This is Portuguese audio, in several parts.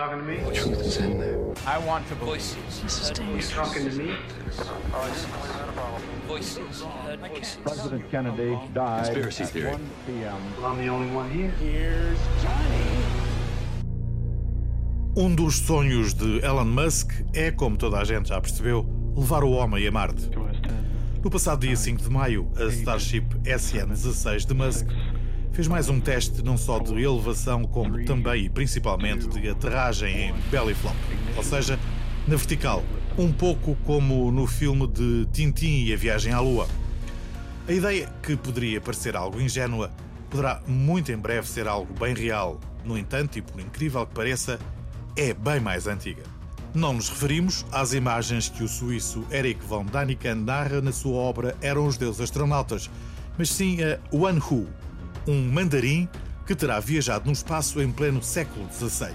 talking to me? The truth is in there. I want to voices. This is You dangerous. talking to me? Voices. Heard voices. President Kennedy died Conspiracy at theory. 1 p.m. Well, I'm the only one here. Here's Johnny. Um dos sonhos de Elon Musk é, como toda a gente já percebeu, levar o homem a Marte. No passado dia 5 de maio, a Starship SN-16 de Musk fez mais um teste não só de elevação, como também e principalmente de aterragem em belly flop, ou seja, na vertical, um pouco como no filme de Tintin e a viagem à Lua. A ideia, que poderia parecer algo ingênua, poderá muito em breve ser algo bem real. No entanto, e por incrível que pareça, é bem mais antiga. Não nos referimos às imagens que o suíço Eric von Daniken narra na sua obra Eram os Deuses Astronautas, mas sim a Wan Hu, um mandarim que terá viajado no espaço em pleno século XVI.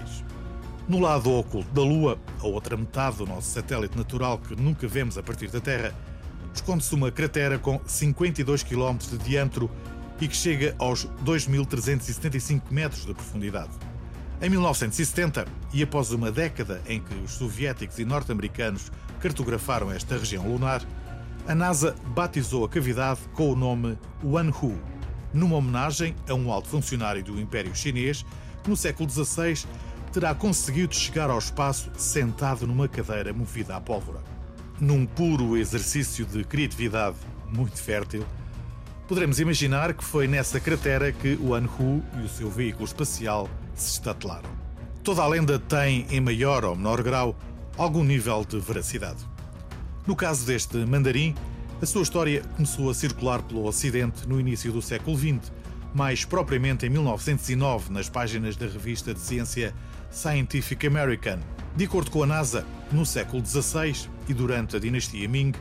No lado oculto da Lua, a outra metade do nosso satélite natural que nunca vemos a partir da Terra, esconde-se uma cratera com 52 km de diâmetro e que chega aos 2.375 metros de profundidade. Em 1970, e após uma década em que os soviéticos e norte-americanos cartografaram esta região lunar, a NASA batizou a cavidade com o nome Wanhu, numa homenagem a um alto funcionário do Império Chinês que no século XVI terá conseguido chegar ao espaço sentado numa cadeira movida à pólvora. Num puro exercício de criatividade muito fértil, poderemos imaginar que foi nessa cratera que o Anhu e o seu veículo espacial se estatelaram. Toda a lenda tem, em maior ou menor grau, algum nível de veracidade. No caso deste mandarim, a sua história começou a circular pelo Ocidente no início do século XX, mais propriamente em 1909, nas páginas da revista de ciência Scientific American. De acordo com a NASA, no século XVI e durante a dinastia Ming,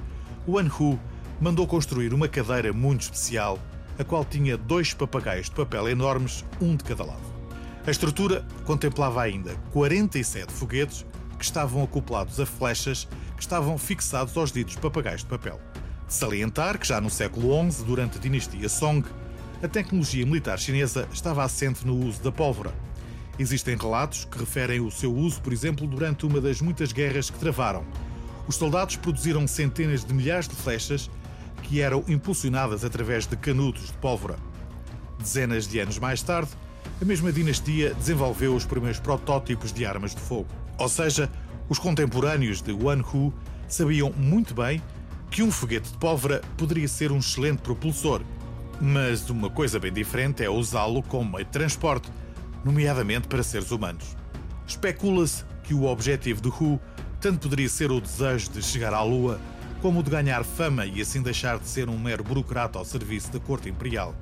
o Anhu mandou construir uma cadeira muito especial, a qual tinha dois papagaios de papel enormes, um de cada lado. A estrutura contemplava ainda 47 foguetes que estavam acoplados a flechas que estavam fixados aos ditos papagaios de papel. Salientar que já no século XI, durante a dinastia Song, a tecnologia militar chinesa estava assente no uso da pólvora. Existem relatos que referem o seu uso, por exemplo, durante uma das muitas guerras que travaram. Os soldados produziram centenas de milhares de flechas que eram impulsionadas através de canudos de pólvora. Dezenas de anos mais tarde, a mesma dinastia desenvolveu os primeiros protótipos de armas de fogo. Ou seja, os contemporâneos de Wan Hu sabiam muito bem que um foguete de pólvora poderia ser um excelente propulsor, mas uma coisa bem diferente é usá-lo como meio de transporte, nomeadamente para seres humanos. Especula-se que o objetivo de Hu tanto poderia ser o desejo de chegar à Lua, como o de ganhar fama e assim deixar de ser um mero burocrata ao serviço da corte imperial.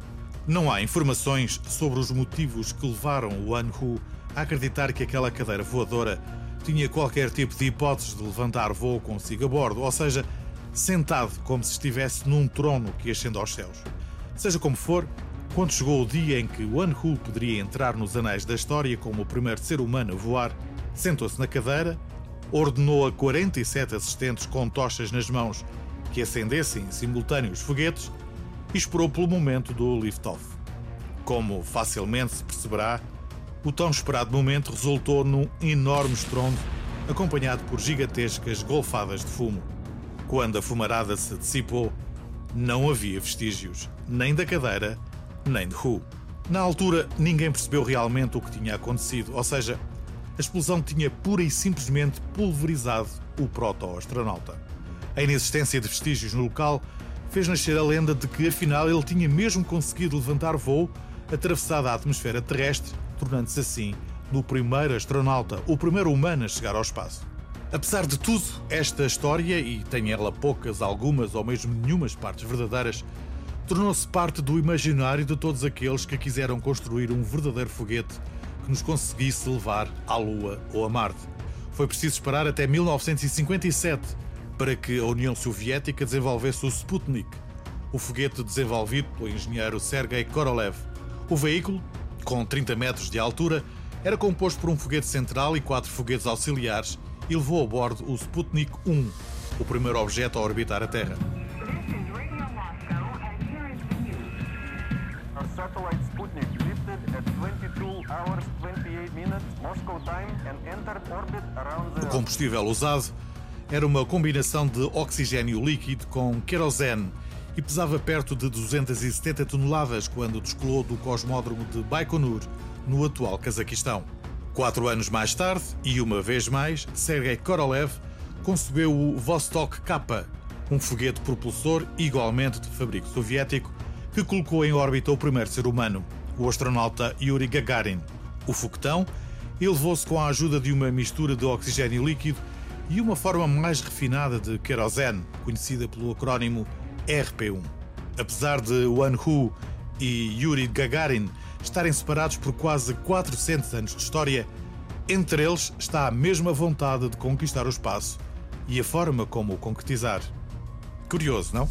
Não há informações sobre os motivos que levaram o Anhu a acreditar que aquela cadeira voadora tinha qualquer tipo de hipótese de levantar voo consigo a bordo, ou seja, sentado como se estivesse num trono que ascende aos céus. Seja como for, quando chegou o dia em que Wan Hu poderia entrar nos anais da história como o primeiro ser humano a voar, sentou-se na cadeira, ordenou a 47 assistentes com tochas nas mãos que acendessem em simultâneo os foguetes e esperou pelo momento do lift-off. Como facilmente se perceberá, o tão esperado momento resultou num enorme estrondo acompanhado por gigantescas golfadas de fumo. Quando a fumarada se dissipou, não havia vestígios nem da cadeira, nem de Hu. Na altura, ninguém percebeu realmente o que tinha acontecido, ou seja, a explosão tinha pura e simplesmente pulverizado o proto-astronauta. A inexistência de vestígios no local fez nascer a lenda de que afinal ele tinha mesmo conseguido levantar voo, atravessado a atmosfera terrestre, tornando-se assim no primeiro astronauta, o primeiro humano a chegar ao espaço. Apesar de tudo, esta história, e tem ela poucas, algumas ou mesmo nenhumas partes verdadeiras, tornou-se parte do imaginário de todos aqueles que quiseram construir um verdadeiro foguete que nos conseguisse levar à Lua ou a Marte. Foi preciso esperar até 1957 para que a União Soviética desenvolvesse o Sputnik, o foguete desenvolvido pelo engenheiro Sergei Korolev. O veículo, com 30 metros de altura, era composto por um foguete central e quatro foguetes auxiliares e levou a bordo o Sputnik 1, o primeiro objeto a orbitar a Terra. This is Radio Moscow, and here is the news. Our satellite Sputnik lifted at 22 hours 28 minutes Moscow time and entered orbit around O combustível usado era uma combinação de oxigênio líquido com querosene e pesava perto de 270 toneladas quando descolou do cosmódromo de Baikonur, no atual Cazaquistão. Quatro anos mais tarde, e uma vez mais, Sergei Korolev concebeu o Vostok K, um foguete propulsor igualmente de fabrico soviético que colocou em órbita o primeiro ser humano, o astronauta Yuri Gagarin. O foguetão elevou-se com a ajuda de uma mistura de oxigênio líquido e uma forma mais refinada de querosene, conhecida pelo acrónimo RP-1. Apesar de Wanhu e Yuri Gagarin estarem separados por quase 400 anos de história, entre eles está a mesma vontade de conquistar o espaço e a forma como o concretizar. Curioso, não?